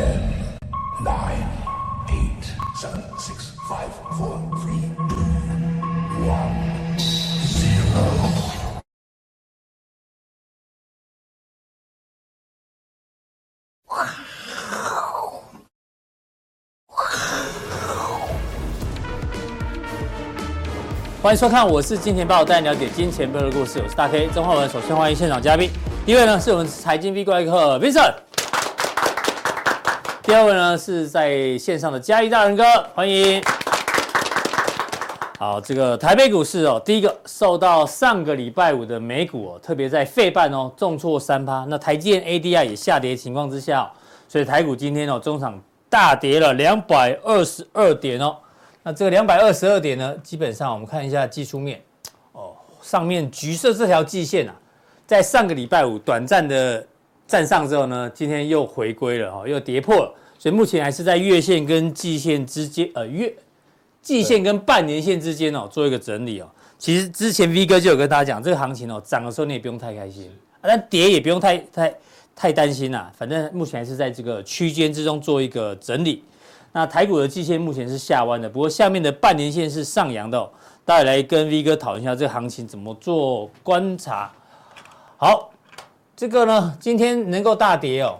Ten, nine, eight, seven, six, five, four, three, two, one, zero. 欢迎收看，我是金钱爆，带你了解金钱背后的故事。我是大 K 曾焕文。首先欢迎现场嘉宾，第一位呢是我们财经 V 怪客 Vincent，第二位呢是在线上的嘉义大仁哥，欢迎。好，这个台北股市哦，第一个受到上个礼拜五的美股哦，特别在费半哦重挫三趴，那台积电 ADR 也下跌情况之下，所以台股今天哦中场大跌了两百二十二点哦。那这个两百二十二点呢，基本上我们看一下技术面，哦，上面橘色这条季线啊，在上个礼拜五短暂的站上之后呢，今天又回归了哈，又跌破了，所以目前还是在月线跟季线之间，呃，月季线跟半年线之间哦，做一个整理哦。其实之前 V 哥就有跟大家讲，这个行情哦，涨的时候你也不用太开心，啊，但跌也不用太太太担心啦，反正目前还是在这个区间之中做一个整理。那台股的季线目前是下弯的，不过下面的半年线是上扬的哦。大家来跟 V 哥讨论一下这个行情怎么做观察。好，这个呢，今天能够大跌哦，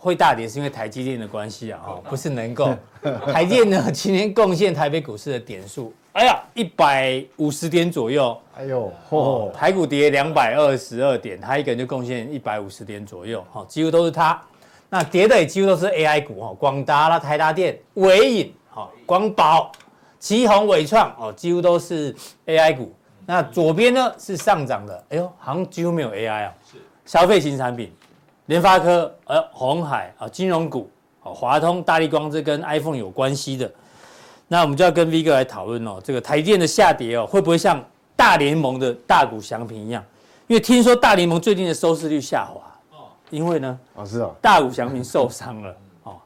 会大跌是因为台积电的关系啊，哦，不是能够。台积电呢，今天贡献台北股市的点数，哎呀，一百五十点左右。哎呦，哦，台股跌两百二十二点，他一个人就贡献一百五十点左右，好，几乎都是他。那跌的也几乎都是 AI 股哈，广达啦、台达电、纬颖、好光宝、奇宏、伟创哦，几乎都是 AI 股。那左边呢是上涨的，哎呦，好像几乎没有 AI 啊。是消费型产品，联发科、呃鸿海啊，金融股，哦华通、大力光这跟 iPhone 有关系的。那我们就要跟 V 哥来讨论哦，这个台电的下跌哦，会不会像大联盟的大股祥平一样？因为听说大联盟最近的收视率下滑。哦因为呢，哦是哦，大股祥平受伤了哦，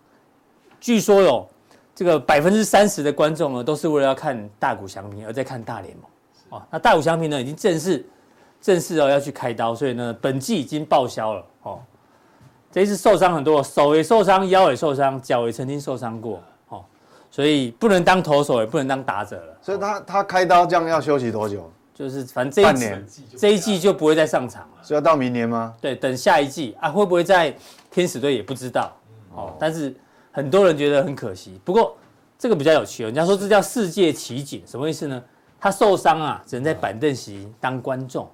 据说有这个百分之三十的观众呢，都是为了要看大股祥平而在看大联盟哦。那大股祥平呢，已经正式正式哦要去开刀，所以呢，本季已经报销了哦。这一次受伤很多，手也受伤，腰也受伤，脚也曾经受伤过哦，所以不能当投手，也不能当打者了。所以他他开刀这样要休息多久？就是反正这一季这一季就不会再上场了，所以要到明年吗？对，等下一季啊，会不会在天使队也不知道哦。但是很多人觉得很可惜。不过这个比较有趣，人家说这叫世界奇景，什么意思呢？他受伤啊，只能在板凳席当观众。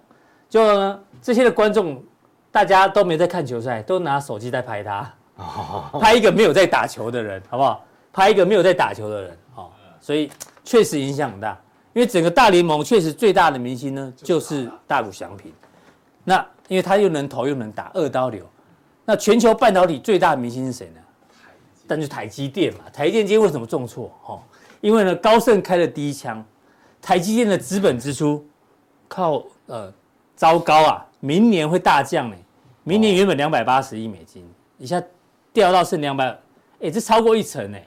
就呢，这些的观众大家都没在看球赛，都拿手机在拍他，拍一个没有在打球的人，好不好？拍一个没有在打球的人，哦，所以确实影响很大。因为整个大联盟确实最大的明星呢，就是大谷翔平。那因为他又能投又能打二刀流。那全球半导体最大的明星是谁呢？但就是台积电嘛。台积电今天为什么重挫？哦，因为呢高盛开了第一枪，台积电的资本支出靠呃糟糕啊，明年会大降呢。明年原本两百八十亿美金，一下掉到剩两百，哎，这超过一成呢。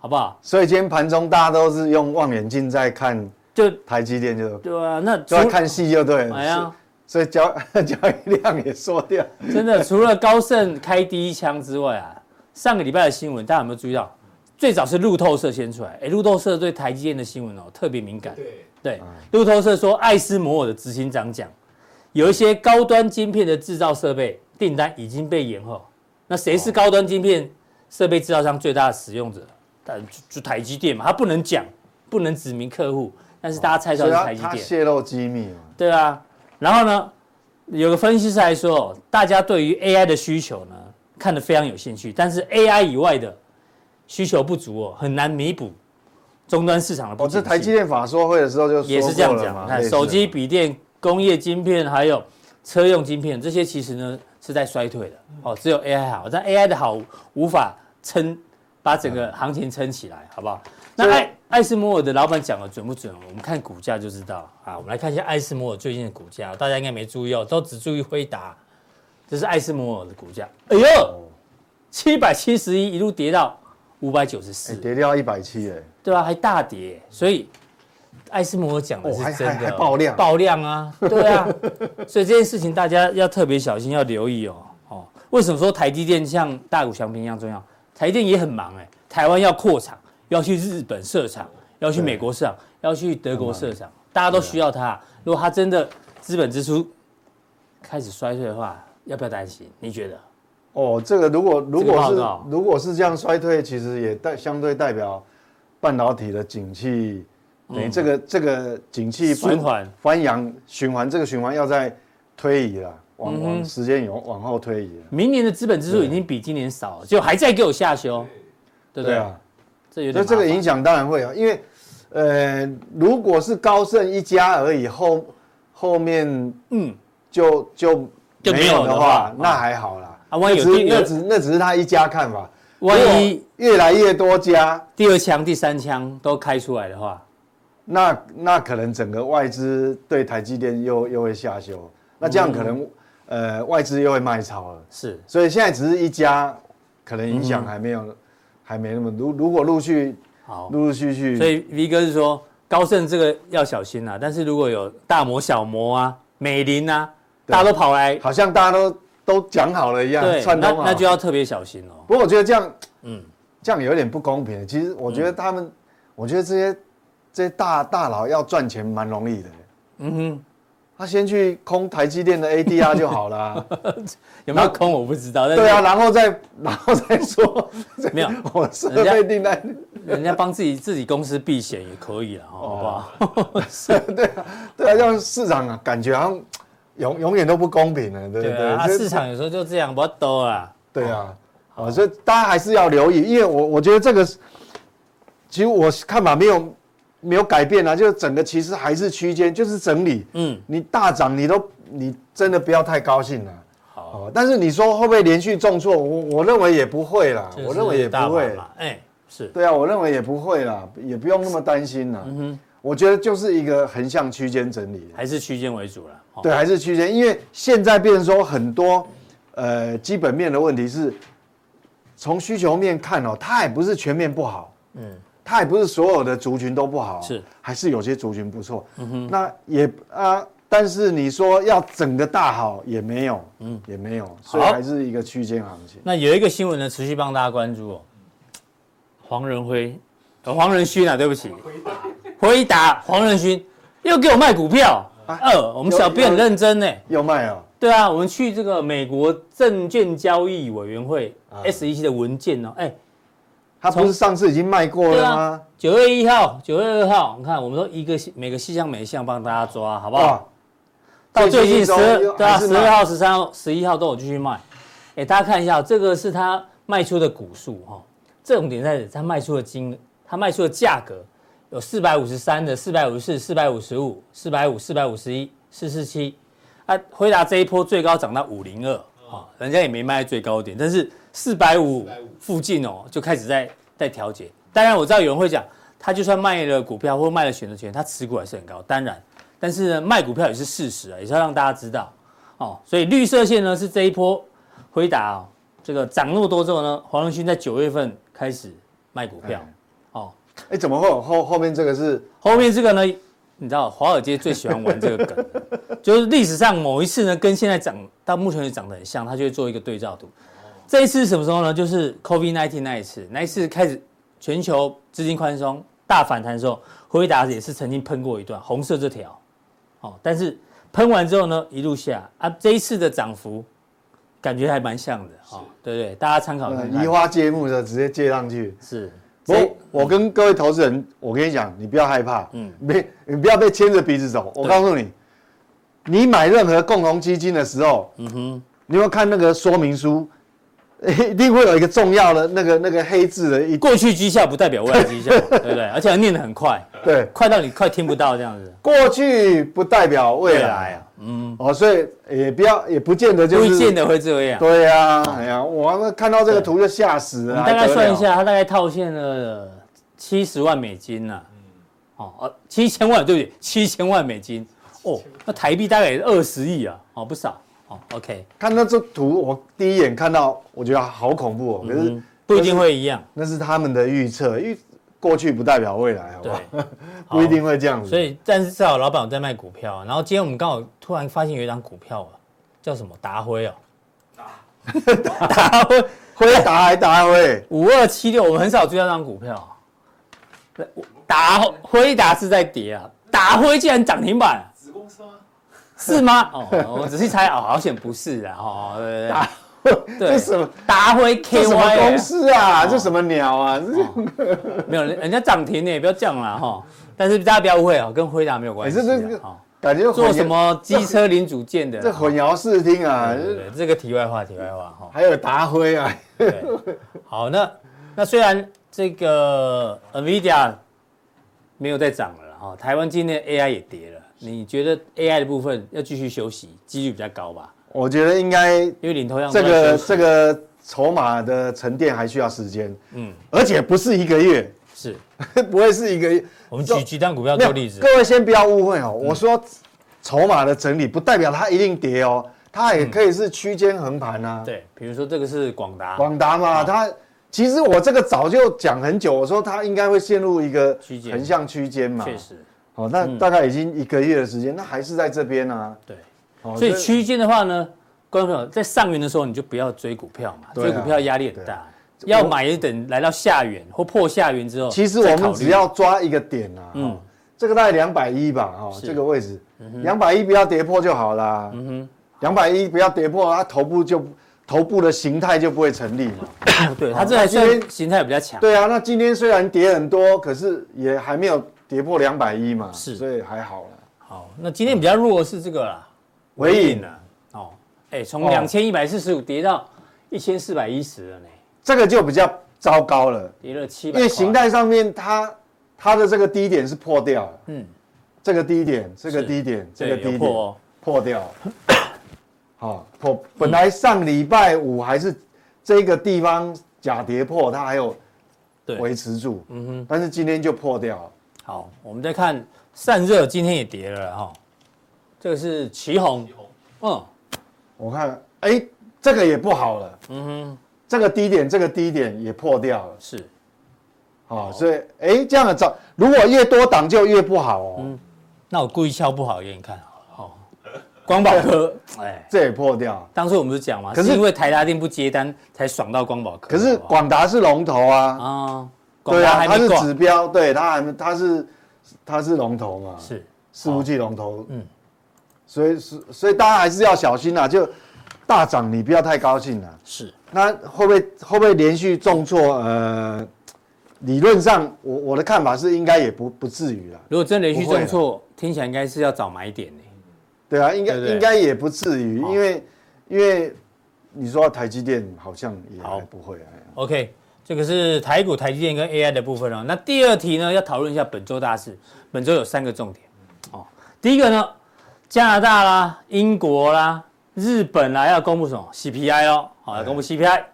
好不好？所以今天盘中大家都是用望远镜在看，就台积电就对啊，那就要看戏就对了。哎呀，所以交 交易量也缩掉。真的，除了高盛开第一枪之外啊，上个礼拜的新闻大家有没有注意到？最早是路透社先出来，哎，路透社对台积电的新闻哦特别敏感。对对，路透社说艾斯摩尔的执行长讲，有一些高端晶片的制造设备订单已经被延后。那谁是高端晶片设备制造商最大的使用者？但就台积电嘛，他不能讲，不能指明客户，但是大家猜到是台积电，泄露机密嘛。对啊，然后呢，有个分析师还说，大家对于 AI 的需求呢，看得非常有兴趣，但是 AI 以外的需求不足哦，很难弥补终端市场的不足。哦，这台积电法说会的时候就也是这样讲，看手机、笔电、工业晶片还有车用晶片这些其实呢是在衰退的哦，只有 AI 好，但 AI 的好无法撑。把整个行情撑起来，好不好？那艾艾斯摩尔的老板讲的准不准？我们看股价就知道啊。我们来看一下艾斯摩尔最近的股价，大家应该没注意哦，都只注意辉达。这是艾斯摩尔的股价，哎呦，七百七十一一路跌到五百九十四，跌掉一百七，哎，对吧？还大跌，所以艾斯摩尔讲的是真的，爆量，爆量啊，对啊。所以这件事情大家要特别小心，要留意哦。哦，为什么说台积电像大股祥平一样重要？台电也很忙哎、欸，台湾要扩厂，要去日本设厂，要去美国设厂，要去德国设厂，大家都需要它。如果它真的资本支出开始衰退的话，要不要担心？你觉得？哦，这个如果如果是如果是这样衰退，其实也代相对代表半导体的景气，等于这个这个景气循环翻扬循环，这个循环要在推移了，往往时间有往后推移了。明年的资本支出已经比今年少了，就还在给我下修，对不对？啊，这有点。那这个影响当然会啊，因为呃，如果是高盛一家而已，后后面嗯就就就没有的话，那还好啦。啊，万一有那只那只是他一家看法，万一越来越多家，第二枪、第三枪都开出来的话，那那可能整个外资对台积电又又会下修，那这样可能呃外资又会卖超了。是，所以现在只是一家，可能影响还没有，还没那么。如如果陆续好，陆陆续续，所以 V 哥是说高盛这个要小心啊，但是如果有大摩、小摩啊、美林啊，大家都跑来，好像大家都。都讲好了一样，对，那那就要特别小心哦。不过我觉得这样，嗯，这样有点不公平。其实我觉得他们，我觉得这些这些大大佬要赚钱蛮容易的。嗯哼，他先去空台积电的 ADR 就好了。有没有空我不知道。对啊，然后再然后再说。没有，我设备订单，人家帮自己自己公司避险也可以了，好不好？是，对啊，对啊，让市场啊感觉好像。永永远都不公平了，对不对？啊，市场有时候就这样，不多啊。对啊，啊，所以大家还是要留意，因为我我觉得这个，其实我看法没有没有改变啊，就是整个其实还是区间，就是整理。嗯，你大涨，你都你真的不要太高兴了。好，但是你说会不会连续重挫？我我认为也不会啦，我认为也不会。哎，是对啊，我认为也不会啦，也不用那么担心啦。嗯哼，我觉得就是一个横向区间整理，还是区间为主了。对，还是区间，因为现在变成说很多，呃，基本面的问题是，从需求面看哦，它也不是全面不好，嗯，它也不是所有的族群都不好，是，还是有些族群不错，嗯哼，那也啊，但是你说要整个大好也没有，嗯，也没有，所以还是一个区间行情。那有一个新闻呢，持续帮大家关注哦，黄仁辉，黄仁勋啊，对不起，回答，黄仁勋又给我卖股票。二，我们小编很认真呢，要卖啊？对啊，我们去这个美国证券交易委员会 SEC 的文件哦，哎，他不是上次已经卖过了吗？九月一号、九月二号，你看，我们都一个每个细项每项帮大家抓，好不好？到最近十二，对啊，十二号、十三号、十一号都有继续卖。哎，大家看一下，这个是他卖出的股数哈，重点在他卖出的金额，他卖出的价格。有四百五十三的，四百五十四，四百五十五，四百五，四百五十一，四四七。啊，回答这一波最高涨到五零二，啊，人家也没卖在最高点，但是四百五附近哦，就开始在在调节。当然我知道有人会讲，他就算卖了股票或卖了选择权，他持股还是很高。当然，但是呢，卖股票也是事实啊，也是要让大家知道哦。所以绿色线呢是这一波回答哦，这个涨那么多之后呢，黄仁勋在九月份开始卖股票哦。哎，怎么会有后后面这个是后面这个呢？你知道华尔街最喜欢玩这个梗，就是历史上某一次呢，跟现在涨到目前为止涨得很像，他就会做一个对照图。这一次是什么时候呢？就是 COVID-19 那一次，那一次开始全球资金宽松大反弹的时候，辉达也是曾经喷过一段红色这条，哦，但是喷完之后呢，一路下啊，这一次的涨幅感觉还蛮像的啊，对不对？大家参考看看。移花接木的直接接上去是。我我跟各位投资人，我跟你讲，你不要害怕，嗯，别你不要被牵着鼻子走。我告诉你，你买任何共同基金的时候，嗯哼，你要看那个说明书，一定会有一个重要的那个那个黑字的。一过去绩效不代表未来绩效，对不对？而且要念得很快，对，快到你快听不到这样子。过去不代表未来啊，嗯，哦，所以也不要也不见得就是不见得会这样。对呀，哎呀，我看到这个图就吓死了。你大概算一下，他大概套现了七十万美金呐，哦，呃，七千万，对不对？七千万美金，哦，那台币大概也是二十亿啊，哦，不少。哦，OK，看到这图，我第一眼看到，我觉得好恐怖哦。可是不一定会一样，那是他们的预测，预过去不代表未来，好不好？对，不一定会这样子。所以，但是至少老板有在卖股票，然后今天我们刚好突然发现有一张股票啊，叫什么达辉哦，达辉 辉达还达辉，五二七六，我们很少追到这张股票。达辉达是在跌啊，达辉竟然涨停板？是吗？哦，我仔细猜哦，好险不是啊，哦，对对 什么达辉 K Y 公司啊？这什么鸟啊？没有，人家涨停呢，不要这样了哈。但是大家不要误会哦，跟辉达没有关系。感觉做什么机车零组件的？这混淆视听啊！这个题外话，题外话哈。还有达辉啊。好，那那虽然这个 NVIDIA 没有再涨了哈，台湾今天 AI 也跌了。你觉得 AI 的部分要继续休息，几率比较高吧？我觉得应该，因为领头羊这个这个筹码的沉淀还需要时间，嗯，而且不是一个月，是。不会是一个月。我们举几张股票做例子，各位先不要误会哦，我说筹码的整理不代表它一定跌哦，它也可以是区间横盘啊。对，比如说这个是广达，广达嘛，它其实我这个早就讲很久，我说它应该会陷入一个横向区间嘛，确实。哦，那大概已经一个月的时间，那还是在这边啊。对，所以区间的话呢，观众朋友在上缘的时候，你就不要追股票嘛，追股票压力很大。要买也等来到下元或破下元之后。其实我们只要抓一个点啊，嗯，这个大概两百一吧，哈，这个位置，两百一不要跌破就好啦。嗯哼，两百一不要跌破，它头部就头部的形态就不会成立嘛。对，它这还是形态比较强。对啊，那今天虽然跌很多，可是也还没有。跌破两百一嘛，是，所以还好了。好，那今天比较弱的是这个啦，纬颖了。哦，哎，从两千一百四十五跌到一千四百一十了呢，这个就比较糟糕了，跌了七百。因为形态上面它它的这个低点是破掉了，嗯，这个低点，这个低点，这个低点破掉了。好，破本来上礼拜五还是这个地方假跌破，它还有维持住，嗯哼，但是今天就破掉了。好，我们再看散热，今天也跌了哈。这个是旗红，嗯，我看，哎，这个也不好了，嗯哼，这个低点，这个低点也破掉了，是，好，所以，哎，这样的涨，如果越多档就越不好哦。嗯，那我故意敲不好给你看，好，光宝科，哎，这也破掉。当初我们不是讲嘛？可是因为台达电不接单，才爽到光宝科。可是广达是龙头啊，啊。对啊，它是指标，对它还它是它是龙头嘛，是伺服器龙头，嗯，所以是所以大家还是要小心啊，就大涨你不要太高兴了，是，那会不会会不会连续重挫？呃，理论上我我的看法是应该也不不至于了。如果真连续重挫，听起来应该是要找买点呢。对啊，应该应该也不至于，因为因为你说台积电好像也还不会啊。OK。这个是台股、台积电跟 AI 的部分哦。那第二题呢，要讨论一下本周大事。本周有三个重点哦。第一个呢，加拿大啦、英国啦、日本啦，要公布什么 CPI 哦，好，要公布 CPI。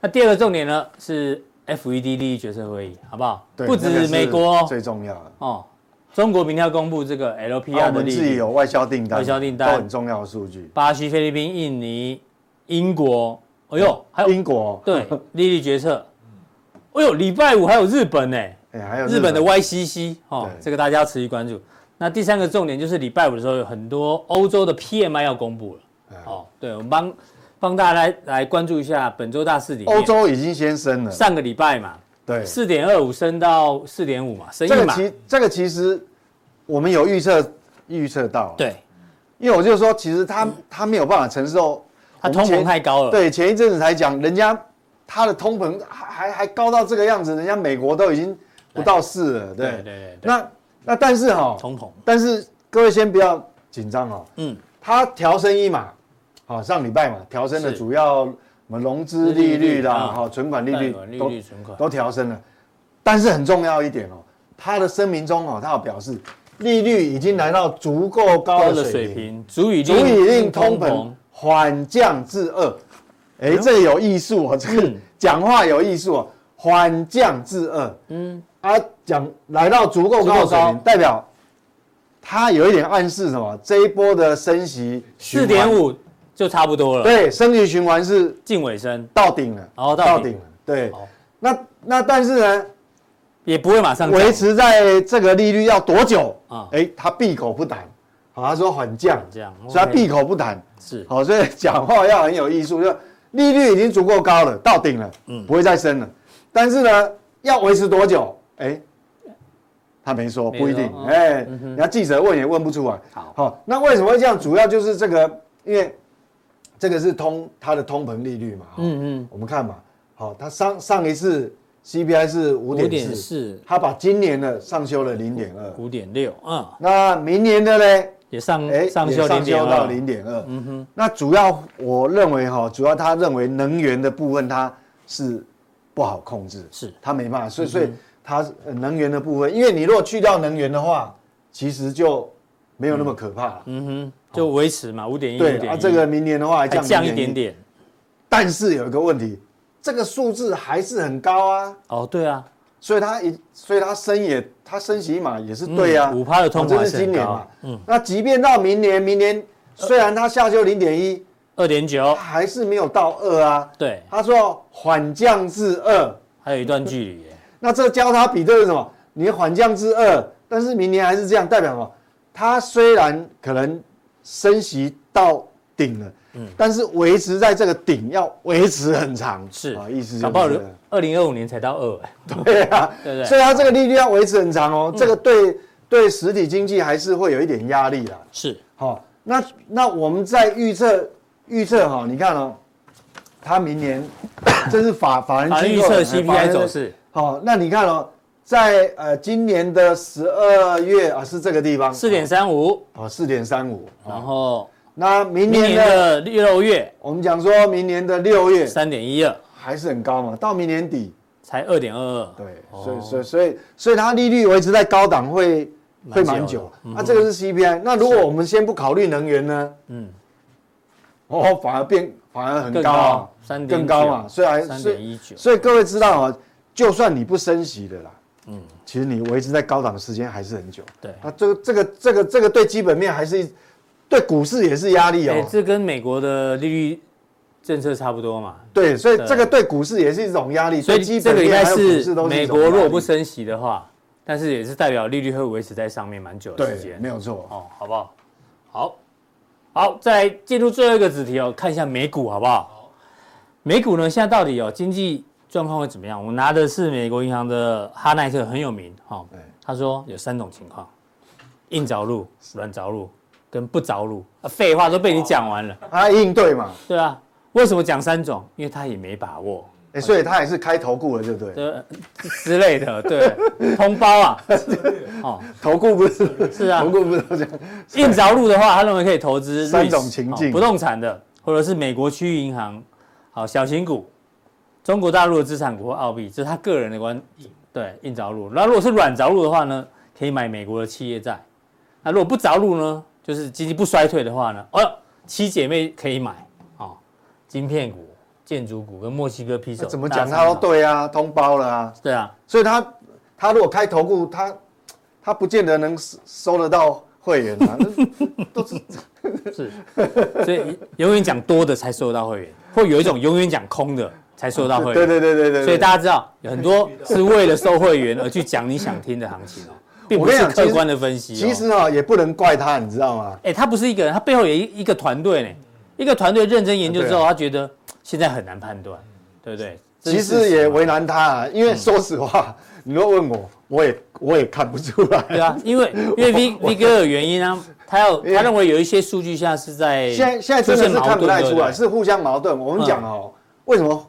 那第二个重点呢是 FED 利率决策会议，好不好？对，不止美国最重要的哦。中国明天要公布这个 LPR 的利率，自己有外销订单，外销订单都很重要的数据。巴西、菲律宾、印尼、英国，哎呦，还有英国，对，利率决策。哎呦，礼拜五还有日本呢，哎，还有日本。的 YCC 哦，这个大家要持续关注。那第三个重点就是礼拜五的时候有很多欧洲的 PMI 要公布了，哦，对，我们帮帮大家来来关注一下本周大事里。欧洲已经先升了，上个礼拜嘛，对，四点二五升到四点五嘛，升一码。这个其这个其实我们有预测预测到，对，因为我就说其实他他没有办法承受，他通膨太高了，对，前一阵子才讲人家。它的通膨还还还高到这个样子，人家美国都已经不到四了，对对对。那那但是哈，通膨，但是各位先不要紧张哦。嗯，它调升一码，好，上礼拜嘛，调升的主要什么融资利率啦，好，存款利率都都调升了。但是很重要一点哦，它的声明中哦，它有表示利率已经来到足够高的水平，足以足以令通膨缓降至二。哎，这有艺术哦，这个讲话有艺术哦，缓降至二，嗯，啊，讲来到足够高的水平，代表它有一点暗示什么？这一波的升息四点五就差不多了，对，升息循环是近尾声，到顶了，哦，到顶了，对，那那但是呢，也不会马上维持在这个利率要多久？啊？哎，他闭口不谈，好，他说缓降，这样，所以他闭口不谈，是，好，所以讲话要很有艺术，就。利率已经足够高了，到顶了，嗯，不会再升了。但是呢，要维持多久？哎，他没说，不一定。哎，人家记者问也问不出来。好，那为什么会这样？主要就是这个，因为这个是通它的通膨利率嘛。嗯嗯，我们看嘛，好，它上上一次 CPI 是五点四，他把今年的上修了零点二，五点六。嗯，那明年的呢？也上哎，上修到零点二。嗯哼，那主要我认为哈，主要他认为能源的部分它是不好控制，是他没办法，所以所以它能源的部分，因为你如果去掉能源的话，其实就没有那么可怕。嗯哼，就维持嘛，五点一。对啊，这个明年的话还降一点点，但是有一个问题，这个数字还是很高啊。哦，对啊。所以它一，所以它升也，它升息嘛也是对啊，五趴的通膨是今年嘛，嗯，那即便到明年，明年虽然它下修零点一，二点九，还是没有到二啊，对，他说缓降至二，还有一段距离耶，那这交叉比对是什么？你缓降至二，但是明年还是这样，代表什么？它虽然可能升息到顶了。嗯，但是维持在这个顶要维持很长，是。啊，意思就是二零二五年才到二，对啊，对对，所以它这个利率要维持很长哦，这个对对实体经济还是会有一点压力的，是，好，那那我们在预测预测哈，你看哦，它明年 这是法法人预测 CPI 走势，好，那你看哦，在呃今年的十二月啊是这个地方。四点三五，哦四点三五，然后。那明年的六月，我们讲说明年的六月。三点一二。还是很高嘛？到明年底。才二点二二，对，所以所以所以所以它利率维持在高档会会蛮久。那这个是 CPI，那如果我们先不考虑能源呢？嗯，哦，反而变反而很高啊，三更高嘛，所以还三点一九。所以各位知道啊，就算你不升息的啦，嗯，其实你维持在高档的时间还是很久。对，那这个这个这个这个对基本面还是。对股市也是压力哦，这跟美国的利率政策差不多嘛。对，所以这个对股市也是一种压力。所以这个应该是美国如果不升息的话，但是也是代表利率会维持在上面蛮久的时间。没有错哦，好不好？好，好，再进入最后一个子题哦，看一下美股好不好？美股呢，现在到底有经济状况会怎么样？我拿的是美国银行的哈奈特，很有名哈。他说有三种情况：硬着陆、软着陆。跟不着陆啊，废话都被你讲完了。他应对嘛？对啊，为什么讲三种？因为他也没把握，哎，所以他也是开投顾了，对不对？对之类的，对，通包啊。哦，投顾不是？是啊，投顾不是这样。硬着陆的话，他认为可以投资三种情境：不动产的，或者是美国区域银行，好小型股，中国大陆的资产股或澳币，这是他个人的观。对，硬着陆。那如果是软着陆的话呢？可以买美国的企业债。那如果不着陆呢？就是经济不衰退的话呢，哦，七姐妹可以买啊，晶片股、建筑股跟墨西哥披手。怎么讲他都对啊，通包了啊。对啊，所以他他如果开投顾，他他不见得能收得到会员啊，都是是，所以永远讲多的才收得到会员，或有一种永远讲空的才收得到会员。对对对对对。所以大家知道，有很多是为了收会员而去讲你想听的行情哦。并不是客观的分析，其实啊，也不能怪他，你知道吗？哎，他不是一个人，他背后有一一个团队呢。一个团队认真研究之后，他觉得现在很难判断，对不对？其实也为难他啊，因为说实话，你若问我，我也我也看不出来。对啊，因为因为 V V 哥有原因啊，他要他认为有一些数据现在是在现在现在真的是看不太出来，是互相矛盾。我们讲哦，为什么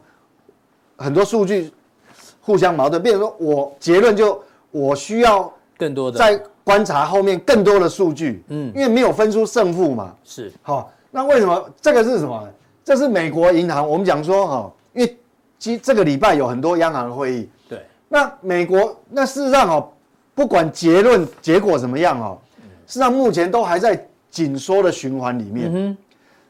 很多数据互相矛盾？变成说我结论就我需要。更多的。在观察后面更多的数据，嗯，因为没有分出胜负嘛，是。好，那为什么？这个是什么？这是美国银行，我们讲说哈，因为今这个礼拜有很多央行会议，对，那美国那事实上哦，不管结论结果怎么样哦，事实上目前都还在紧缩的循环里面。嗯，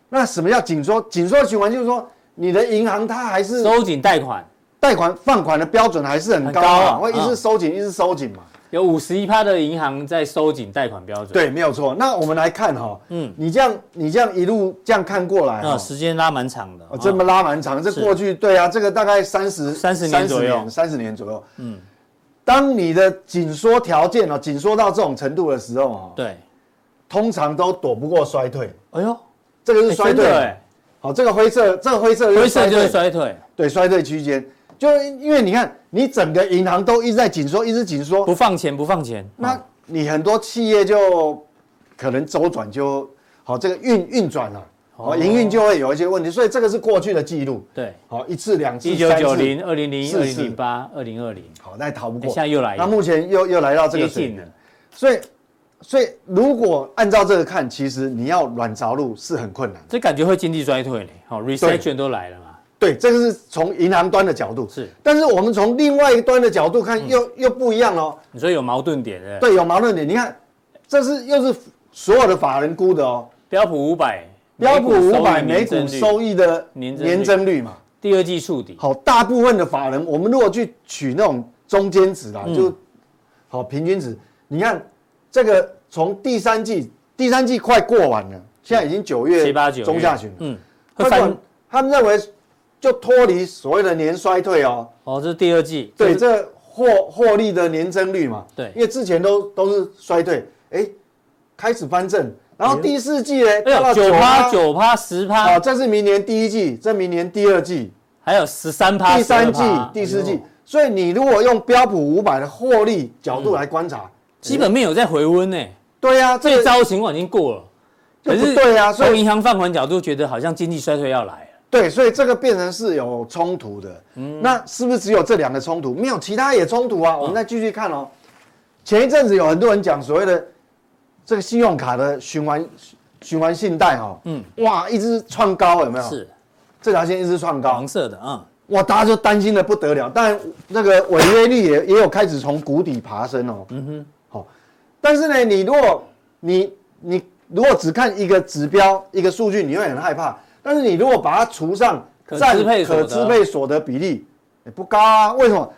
那什么叫紧缩？紧缩的循环就是说，你的银行它还是收紧贷款，贷款放款的标准还是很高啊，会一直收紧，一直收紧嘛。有五十一趴的银行在收紧贷款标准，对，没有错。那我们来看哈，嗯，你这样你这样一路这样看过来，啊，时间拉蛮长的，哦，这么拉蛮长，这过去对啊，这个大概三十三十年左右，三十年左右，嗯，当你的紧缩条件哦，紧缩到这种程度的时候啊，对，通常都躲不过衰退。哎呦，这个是衰退，好，这个灰色，这个灰色灰色就是衰退，对，衰退区间，就因为你看，你整个银行都一直在紧缩，一直紧缩，不放钱，不放钱，那你很多企业就可能周转就好，这个运运转了，哦，营运就会有一些问题，所以这个是过去的记录，对，好，一次两次，一九九零、二零零一、二零零八、二零二零，好，那逃不过，现在又来，那目前又又来到这个水平。了，所以。所以，如果按照这个看，其实你要软着陆是很困难。这感觉会经济衰退嘞，好，recession 都来了嘛。对，这个是从银行端的角度是，但是我们从另外一端的角度看又，又、嗯、又不一样哦。你说有矛盾点的？对，有矛盾点。你看，这是又是所有的法人估的哦。标普五百，标普五百每股收益的年增率嘛，第二季触底。好，大部分的法人，我们如果去取那种中间值啦，嗯、就好平均值，你看这个。从第三季，第三季快过完了，现在已经九月七八九中下旬，嗯，他们他们认为就脱离所谓的年衰退哦。哦，这是第二季，对，这获获利的年增率嘛，对，因为之前都都是衰退，哎，开始翻正，然后第四季呢，到九趴九趴。十趴，啊，这是明年第一季，这明年第二季，还有十三趴，第三季、第四季，所以你如果用标普五百的获利角度来观察，基本面有在回温呢。对呀、啊，最糟的情况已经过了，可是对呀，从银行放款角度觉得好像经济衰退要来。了。对，所以这个变成是有冲突的。嗯，那是不是只有这两个冲突？没有，其他也冲突啊。我们再继续看哦。前一阵子有很多人讲所谓的这个信用卡的循环循环信贷哈，嗯，哇，一直创高有没有？是，这条线一直创高，黄色的啊，哇，大家就担心的不得了。但那个违约率也也有开始从谷底爬升哦。嗯哼。好但是呢，你如果你你如果只看一个指标一个数据，你会很害怕。但是你如果把它除上占可支配所得比例，也不高啊。为什么？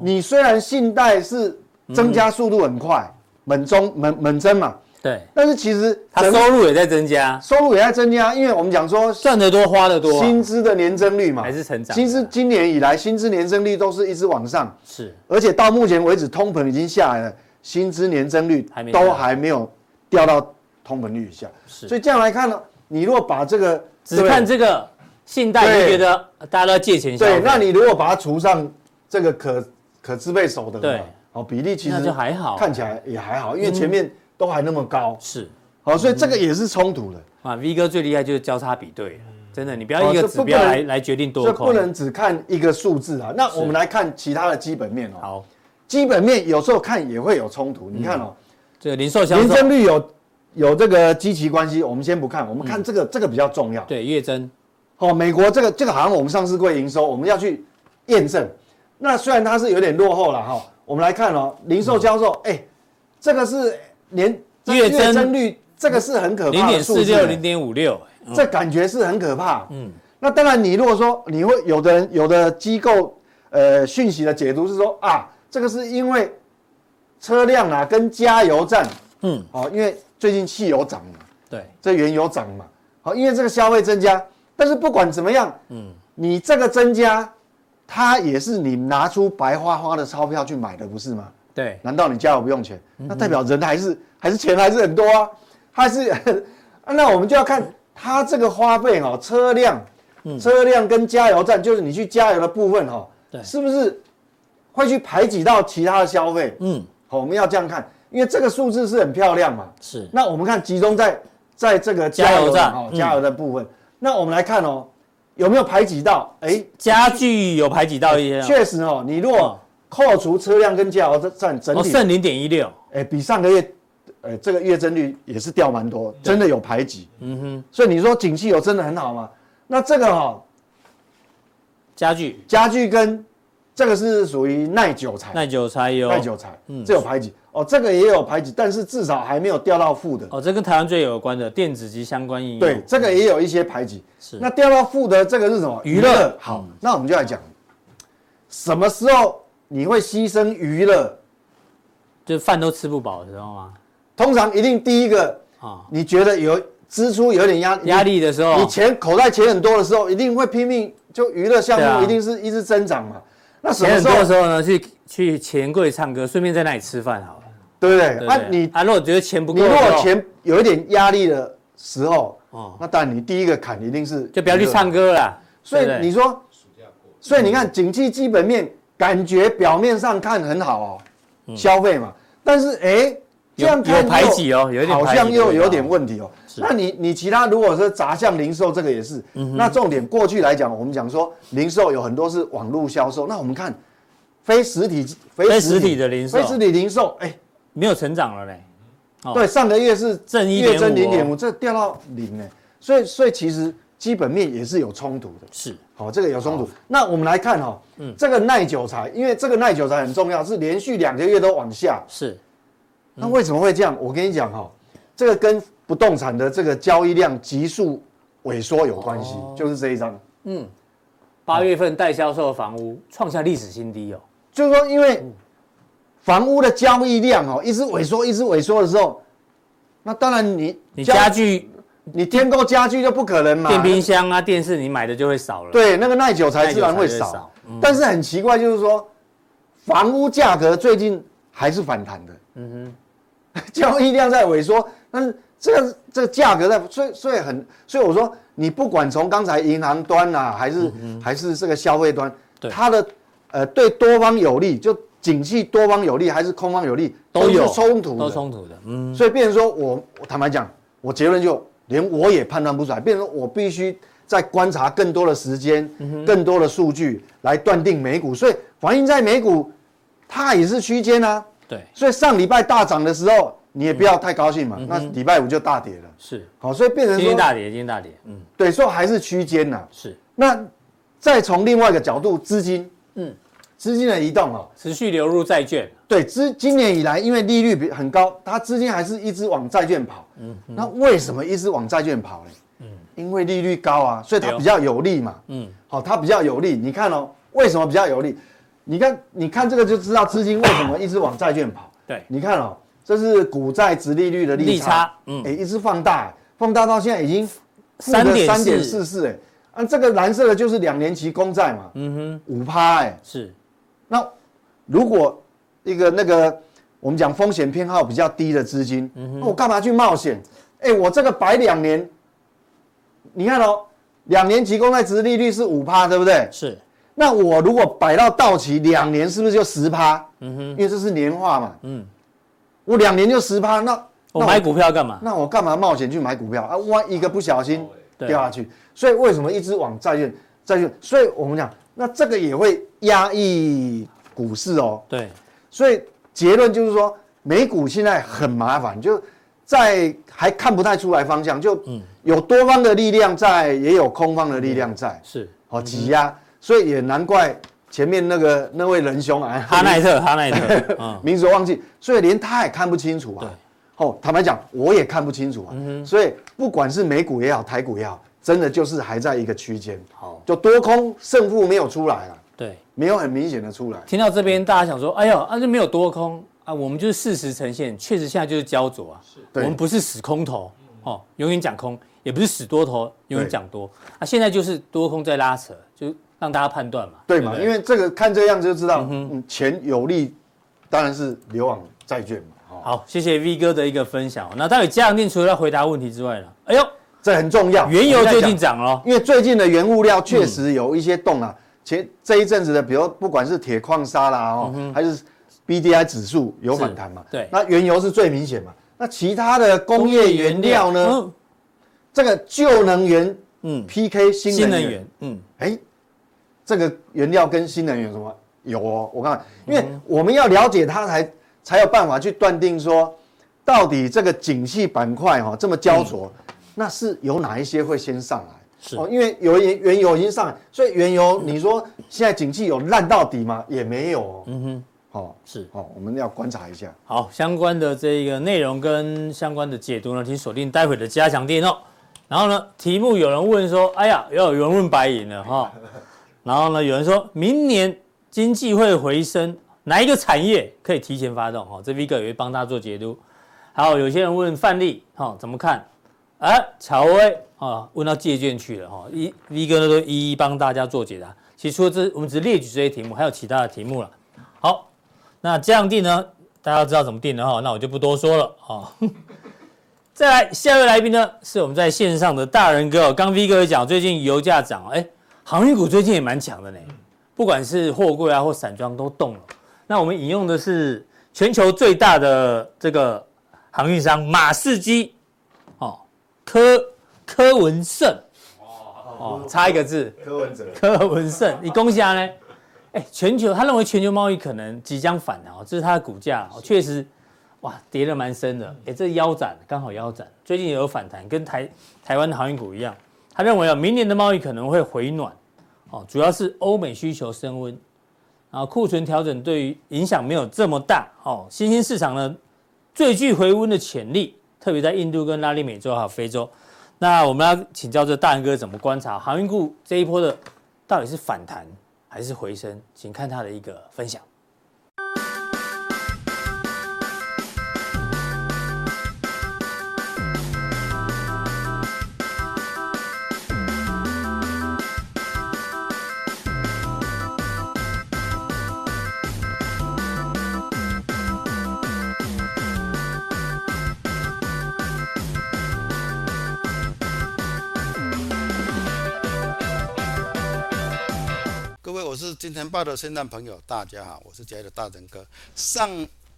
你虽然信贷是增加速度很快，猛增猛猛增嘛。对。但是其实它收入也在增加，收入也在增加，因为我们讲说赚得多花得多，薪资的年增率嘛还是成长。其实今年以来薪资年增率都是一直往上，是。而且到目前为止，通膨已经下来了。薪资年增率都还没有掉到通膨率以下，是所以这样来看呢，你如果把这个只看这个信贷，就觉得大家都要借钱。对，那你如果把它除上这个可可支配所得，对，哦，比例其实就还好，看起来也还好，因为前面都还那么高。是，好，所以这个也是冲突的。啊，V 哥最厉害就是交叉比对，真的，你不要一个指标来来决定多空，不能只看一个数字啊。那我们来看其他的基本面哦。好。基本面有时候看也会有冲突，你看哦，这个零售销售年增率有有这个基期关系，我们先不看，我们看这个这个比较重要。对，月增，哦，美国这个这个好像我们上市柜营收，我们要去验证。那虽然它是有点落后了哈，我们来看哦，零售销售，哎，这个是年月增率，这个是很可怕，零点四六，零点五六，这感觉是很可怕。嗯，那当然，你如果说你会有的人有的机构呃讯息的解读是说啊。这个是因为车辆啊跟加油站，嗯，哦，因为最近汽油涨嘛，对，这原油涨嘛，好，因为这个消费增加，但是不管怎么样，嗯，你这个增加，它也是你拿出白花花的钞票去买的，不是吗？对，难道你加油不用钱？那代表人还是还是钱还是很多啊？还是，那我们就要看它这个花费哈，车辆，车辆跟加油站，就是你去加油的部分哈，对，是不是？会去排挤到其他的消费，嗯，好，我们要这样看，因为这个数字是很漂亮嘛，是。那我们看集中在在这个加油站哦，加油的部分。那我们来看哦，有没有排挤到？哎，家具有排挤到一些。确实哦，你如果扣除车辆跟加油站整体，剩零点一六，哎，比上个月，呃，这个月增率也是掉蛮多，真的有排挤。嗯哼。所以你说景气有真的很好吗？那这个哈，家具，家具跟。这个是属于耐久材，耐久材有耐久材，嗯，这有排挤哦，这个也有排挤，但是至少还没有掉到负的哦。这跟台湾最有关的电子及相关应用，对，这个也有一些排挤。是，那掉到负的这个是什么？娱乐。好，那我们就来讲，什么时候你会牺牲娱乐？就饭都吃不饱，知道吗？通常一定第一个啊，你觉得有支出有点压压力的时候，你钱口袋钱很多的时候，一定会拼命，就娱乐项目一定是一直增长嘛。那什么时候的时候呢？去去钱柜唱歌，顺便在那里吃饭好了，对不对？啊，你啊，如果觉得钱不够，你如果钱有一点压力的时候，哦，那当然你第一个坎一定是就不要去唱歌了。所以你说，所以你看，景气基本面感觉表面上看很好哦，嗯消费嘛，但是哎，这样看有排挤哦，有点好像又有点问题哦。那你你其他如果说砸向零售这个也是，那重点过去来讲，我们讲说零售有很多是网络销售，那我们看非实体非实体的零售非实体零售，哎，没有成长了嘞。哦对，上个月是正1.5月增零点哦五，这掉到零哎，所以所以其实基本面也是有冲突的。是，好、这个有冲突。那我们来看哈、哦，嗯，这个耐久材，因为这个耐久材很重要，是连续两个月都往下。是，那为什么会这样？我跟你讲哈、哦，这个跟不动产的这个交易量急速萎缩有关系，哦就是这一张。嗯八月份待销售的房屋创下历史新低哦。就是说，因为房屋的交易量哦一直萎缩，一直萎缩的时候，那当然你你家具、你添购家具就不可能嘛，电冰箱啊、电视，你买的就会少了。，对，那个耐久材自然会少。但是很奇怪，就是说，房屋价格最近还是反弹的。嗯哼，交易量在萎缩，但是这个这个价格在，所以所以很，所以我说，你不管从刚才银行端啊，还是、还是这个消费端，它的呃对多方有利，就景气多方有利还是空方有利，都有是冲突的，都冲突的。嗯，所以变成说我，我坦白讲，我结论就连我也判断不出来，变成说我必须在观察更多的时间、更多的数据来断定美股。所以反映在美股，它也是区间啊。对，所以上礼拜大涨的时候，你也不要太高兴嘛。那礼拜五就大跌了。是。好，所以变成，今天大跌，今天大跌。嗯，对，所以还是区间呐。是那再从另外一个角度，资金，嗯，资金的移动啊，持续流入债券。对，资今年以来，因为利率比很高，它资金还是一直往债券跑。嗯，那为什么一直往债券跑呢？嗯，因为利率高啊，所以它比较有利嘛。嗯，好，它比较有利。你看哦，为什么比较有利？你看，你看这个就知道资金为什么一直往债券跑。对，你看哦，这是股债殖利率的利差，嗯。哎，一直放大，放大到现在已经三点三点四四，哎，啊，这个蓝色的就是两年期公债嘛，嗯哼，五趴，哎，是。那如果一个那个我们讲风险偏好比较低的资金，那我干嘛去冒险？哎，我这个摆两年，你看哦，两年期公债殖利率是五趴，对不对？是，那我如果摆到到期两年，是不是就十趴？嗯哼，因为这是年化嘛。嗯，我两年就十趴，那我买股票干嘛？那我干嘛冒险去买股票啊？万一个不小心掉下去，所以为什么一直往债券？债券，所以我们讲，那这个也会压抑股市哦。对，所以结论就是说，美股现在很麻烦，就在还看不太出来方向，就有多方的力量在，也有空方的力量在，是好挤压，所以也难怪前面那个那位仁兄啊，哈奈特，哈奈特，嗯，名字我忘记，所以连他也看不清楚啊。对，哦，坦白讲，我也看不清楚啊。所以不管是美股也好，台股也好，真的就是还在一个区间。好，就多空胜负没有出来啊，对。没有很明显的出来。听到这边，大家想说，哎呦，啊，就没有多空啊，我们就是事实呈现，确实现在就是焦灼啊。我对们不是死空头哦，永远讲空，也不是死多头，永远讲多啊。现在就是多空在拉扯，就让大家判断嘛。对嘛？不因为这个看这样子就知道，嗯，钱有利，当然是流往债券嘛。哦，好，谢谢 V 哥的一个分享。那到底嘉阳定除了要回答问题之外呢？哎呦，这很重要。原油最近涨了，因为最近的原物料确实有一些动啊，前这一阵子的，比如不管是铁矿砂啦哦，还是 B D I 指数有反弹嘛，对那原油是最明显嘛，那其他的工业原料呢，嗯这个旧能源嗯，P K 新新能源，，嗯，哎，这个原料跟新能源有什么有哦？我看，因为我们要了解它才才有办法去断定说，到底这个景气板块哈这么焦灼，那是有哪一些会先上来？是哦，因为有原原油已经上来，所以原油你说现在景气有烂到底吗？也没有哦。嗯哼，哦是哦，我们要观察一下。好，相关的这个内容跟相关的解读呢，请锁定待会的加强电哦。然后呢，题目有人问说，哎呀，要有人问白银了哈。然后呢，有人说明年经济会回升，哪一个产业可以提前发动？哈，这 V 哥也会帮大家做解读。还有有些人问范例，哈，怎么看？哎，乔威啊，问到借券去了哈，一 V 哥呢都一一帮大家做解答。其实除了这，我们只是列举这些题目，还有其他的题目了。好，那这样定呢，大家知道怎么定的哈，那我就不多说了啊。再来下一位来宾呢，是我们在线上的大仁哥。刚 V 哥也讲，最近油价涨，哎，航运股最近也蛮强的呢，不管是货柜啊或散装都动了。那我们引用的是全球最大的这个航运商马士基，哦，柯柯文胜，哦，差一个字，柯文哲，柯文胜，你恭喜他呢？哎，全球他认为全球贸易可能即将反弹哦，这是他的股价哦，确实。哇，跌得蛮深的，哎，这腰斩刚好腰斩，最近也有反弹，跟台台湾的航运股一样。他认为啊，明年的贸易可能会回暖，哦，主要是欧美需求升温，然后库存调整对于影响没有这么大，哦，新兴市场呢最具回温的潜力，特别在印度跟拉丁美洲还有非洲。那我们要请教这大仁哥怎么观察航运股这一波的到底是反弹还是回升？请看他的一个分享。是金钱豹的线上朋友，大家好，我是嘉义的大仁哥。上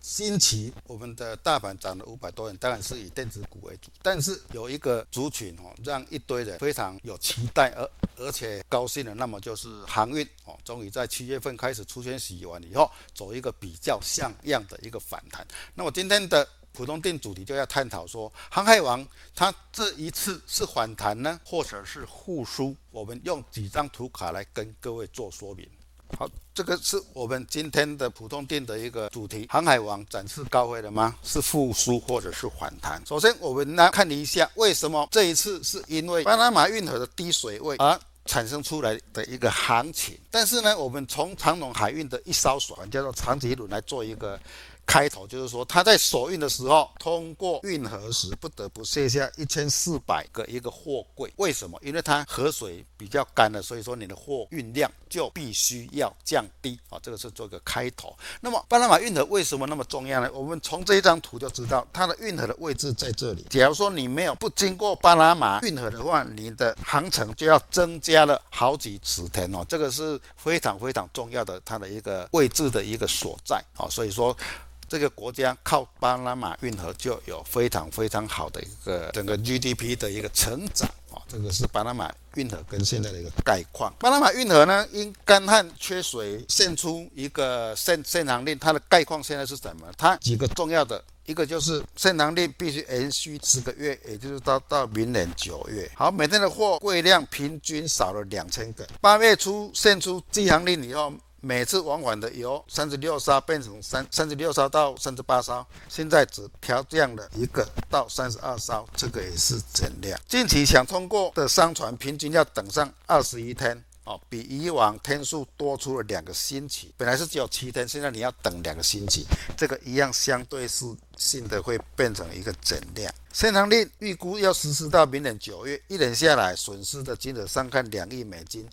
星期我们的大盘涨了五百多点，当然是以电子股为主，但是有一个族群哦，让一堆人非常有期待而而且高兴的，那么就是航运哦，终于在七月份开始出现洗完以后，走一个比较像样的一个反弹。那么今天的。普通店主题就要探讨说，航海王它这一次是反弹呢，或者是复苏？我们用几张图卡来跟各位做说明。好，这个是我们今天的普通店的一个主题。航海王展示高飞了吗？是复苏或者是反弹？首先，我们来看一下为什么这一次是因为巴拿马运河的低水位而产生出来的一个行情。但是呢，我们从长隆海运的一艘船叫做长吉轮来做一个。开头就是说，他在锁运的时候，通过运河时不得不卸下一千四百个一个货柜。为什么？因为它河水比较干了，所以说你的货运量就必须要降低啊。这个是做一个开头。那么巴拿马运河为什么那么重要呢？我们从这一张图就知道，它的运河的位置在这里。假如说你没有不经过巴拿马运河的话，你的航程就要增加了好几十天哦。这个是非常非常重要的，它的一个位置的一个所在啊。所以说。这个国家靠巴拿马运河就有非常非常好的一个整个 GDP 的一个成长啊，这个是巴拿马运河跟现在的一个概况。巴拿马运河呢，因干旱缺水，献出一个限限航令，它的概况现在是什么？它几个重要的，一个就是限航令必须延续十个月，也就是到到明年九月。好，每天的货柜量平均少了两千个。八月初献出禁航令以后。每次往返的由三十六艘变成三三十六艘到三十八艘，现在只调降了一个到三十二艘，这个也是减量。近期想通过的商船平均要等上二十一天哦，比以往天数多出了两个星期。本来是只有七天，现在你要等两个星期，这个一样相对是性的会变成一个减量。限航令预估要实施到明年九月，一年下来损失的金额上看两亿美金。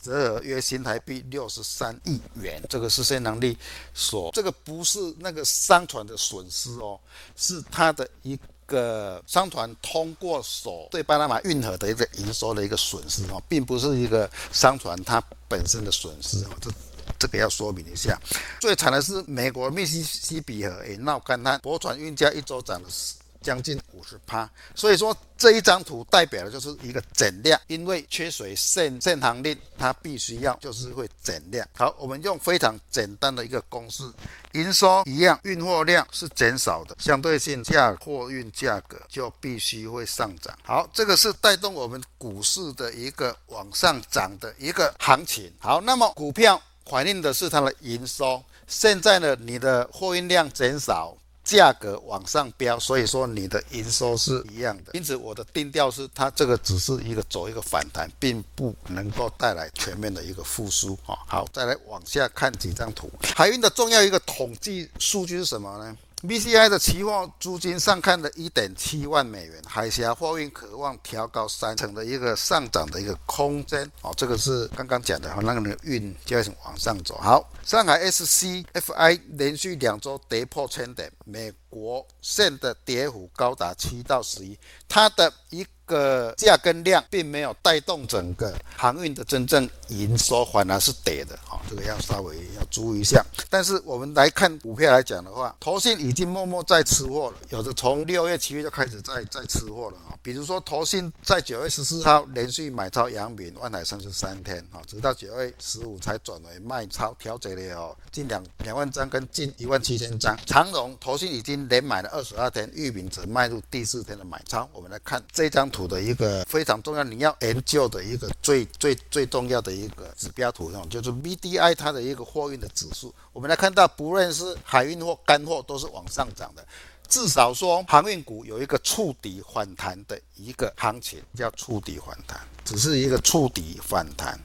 折合约新台币六十三亿元，这个是限航令所，这个不是那个商船的损失哦，是它的一个商船通过所对巴拿马运河的一个营收的一个损失哦，并不是一个商船它本身的损失哦，这这个要说明一下。最惨的是美国密西西比河也闹干旱，驳船运价一周涨了十。将近五十趴，所以说这一张图代表的就是一个减量，因为缺水限限航令，它必须要就是会减量。好，我们用非常简单的一个公式，营收一样，运货量是减少的，相对性价货运价格就必须会上涨。好，这个是带动我们股市的一个往上涨的一个行情。好，那么股票反映的是它的营收，现在呢，你的货运量减少。价格往上飙，所以说你的营收是一样的。因此我的定调是，它这个只是一个走一个反弹，并不能够带来全面的一个复苏。啊，好，再来往下看几张图。海运的重要一个统计数据是什么呢？BCI 的期货租金上看的一点七万美元，海峡货运渴望调高三成的一个上涨的一个空间。好，这个是刚刚讲的，那个运就往上走。好，上海 SCFI 连续两周跌破千点，美国线的跌幅高达七到十一，它的一个价跟量并没有带动整个航运的真正营收，反而是跌的啊，这个要稍微要注意一下。但是我们来看股票来讲的话，投信已经默默在吃货了，有的从六月、七月就开始在在吃货了啊。比如说投信在九月十四号连续买超阳明、万海三十三天啊，直到九月十五才转为卖超，调节了哦，近两两万张跟近一万七千张。长荣投信已经连买了二十二天，玉米则迈入第四天的买超。我们来看这张图的一个非常重要，你要研究的一个最最最重要的一个指标图，就是 BDI 它的一个货运的指数。我们来看到，不论是海运或干货，都是往上涨的。至少说，航运股有一个触底反弹的一个行情，叫触底反弹，只是一个触底反弹。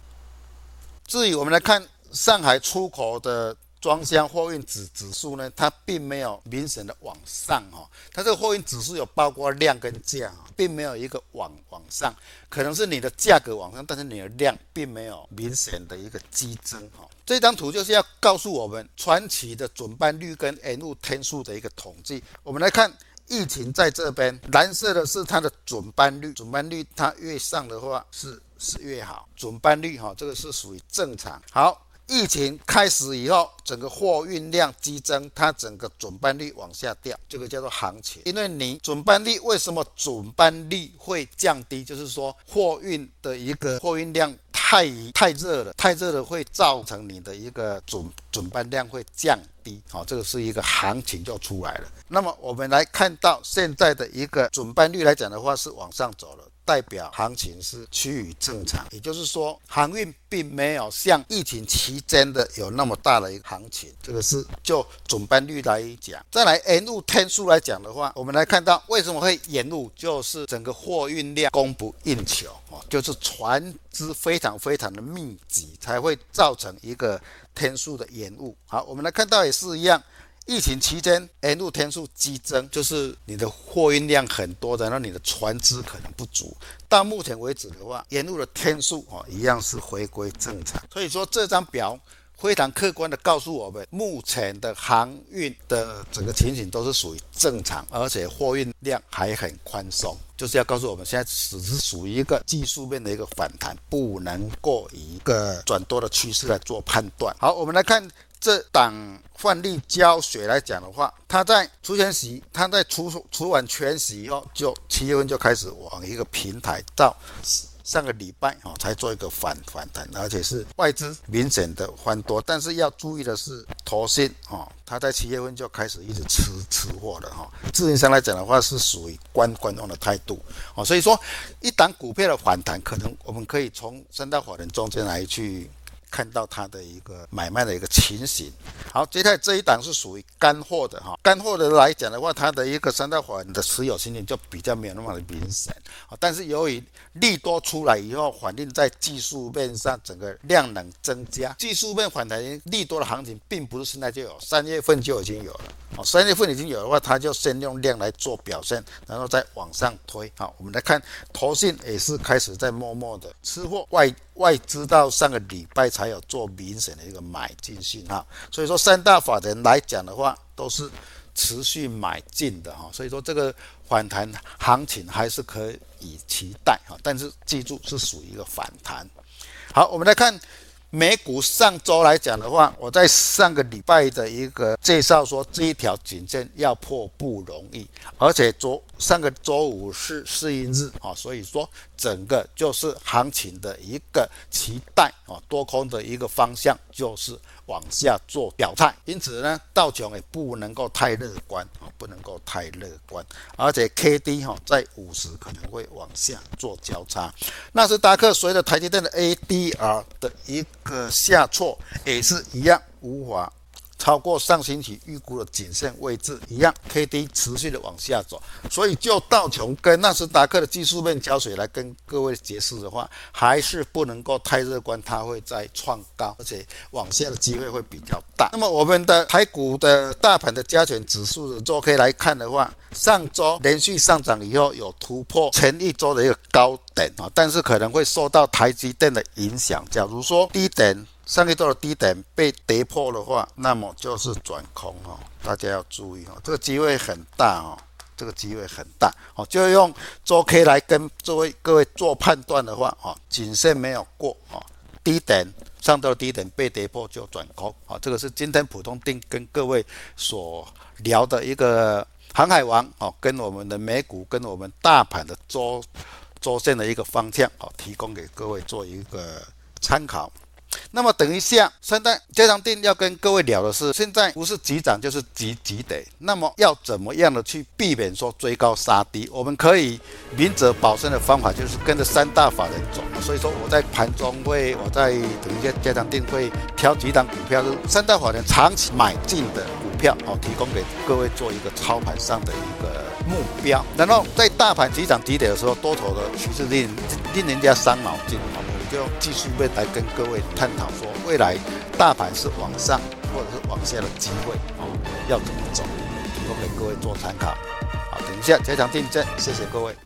至于我们来看上海出口的。装箱货运指指数呢，它并没有明显的往上哈，它这个货运指数有包括量跟价，并没有一个往往上，可能是你的价格往上，但是你的量并没有明显的一个激增哈。这张图就是要告诉我们传奇的准班率跟延误天数的一个统计。我们来看疫情在这边，蓝色的是它的准班率，准班率它越上的话是是越好，准班率哈，这个是属于正常。好。疫情开始以后，整个货运量激增，它整个准班率往下掉，这个叫做行情。因为你准班率为什么准班率会降低？就是说货运的一个货运量太太热了，太热了会造成你的一个准准班量会降低，好，这个是一个行情就出来了。那么我们来看到现在的一个准班率来讲的话，是往上走了。代表行情是趋于正常，也就是说，航运并没有像疫情期间的有那么大的一个行情。这个是就准班率来讲，再来延误天数来讲的话，我们来看到为什么会延误，就是整个货运量供不应求啊，就是船只非常非常的密集，才会造成一个天数的延误。好，我们来看到也是一样。疫情期间，延误天数激增，就是你的货运量很多的，然后你的船只可能不足。到目前为止的话，延误的天数啊，一样是回归正常。所以说，这张表非常客观的告诉我们，目前的航运的整个情形都是属于正常，而且货运量还很宽松，就是要告诉我们，现在只是属于一个技术面的一个反弹，不能够以一个转多的趋势来做判断。好，我们来看。这档范例胶水来讲的话，它在除权息，它在除除完全息以后，就七月份就开始往一个平台，到上个礼拜啊才做一个反反弹，而且是外资明显的翻多。但是要注意的是，投信啊，它在七月份就开始一直吃吃货了哈。自营商来讲的话，是属于观观望的态度啊。所以说，一档股票的反弹，可能我们可以从三大法人中间来去。看到它的一个买卖的一个情形。好，接下来这一档是属于干货的哈，干货的来讲的话，它的一个三大环的持有情形就比较没有那么的明显啊。但是由于利多出来以后，反映在技术面上，整个量能增加，技术面反弹利多的行情，并不是现在就有，三月份就已经有了。哦，三月份已经有的话，它就先用量来做表现，然后再往上推。好，我们来看，投信也是开始在默默的吃货，外外资到上个礼拜才有做明显的一个买进信号，所以说三大法人来讲的话，都是持续买进的哈，所以说这个反弹行情还是可以期待哈，但是记住是属于一个反弹。好，我们来看。美股上周来讲的话，我在上个礼拜的一个介绍说，这一条颈线要破不容易，而且昨上个周五是试运日啊，所以说整个就是行情的一个期待啊，多空的一个方向就是。往下做表态，因此呢，道琼也不能够太乐观啊，不能够太乐观，而且 K D 哈在五十可能会往下做交叉。纳斯达克随着台积电的 A D R 的一个下挫，也是一样无法。超过上星期预估的颈线位置一样，K D 持续的往下走，所以就道琼跟纳斯达克的技术面胶水来跟各位解释的话，还是不能够太乐观，它会再创高，而且往下的机会会比较大。那么我们的台股的大盘的加权指数的周 K 来看的话，上周连续上涨以后有突破前一周的一个高点啊，但是可能会受到台积电的影响，假如说低点。上一周的低点被跌破的话，那么就是转空哦，大家要注意哦，这个机会很大哦，这个机会很大哦，就用周 K 来跟各位各位做判断的话哦，谨慎没有过哦，低点上到低点被跌破就转空啊，这个是今天普通定跟各位所聊的一个航海王哦，跟我们的美股跟我们大盘的周周线的一个方向哦，提供给各位做一个参考。那么等一下，现在加强定要跟各位聊的是，现在不是急涨就是急急跌，那么要怎么样的去避免说追高杀低？我们可以明哲保身的方法就是跟着三大法人走。所以说我在盘中会，我在等一下加强錠会挑几档股票，是三大法人长期买进的股票，好，提供给各位做一个操盘上的一个目标。然后在大盘急涨急跌的时候，多头的趋势令令人家伤脑筋。就继续未来跟各位探讨说，未来大盘是往上或者是往下的机会哦，要怎么走，提供给各位做参考。好，等一下加强錠证，谢谢各位。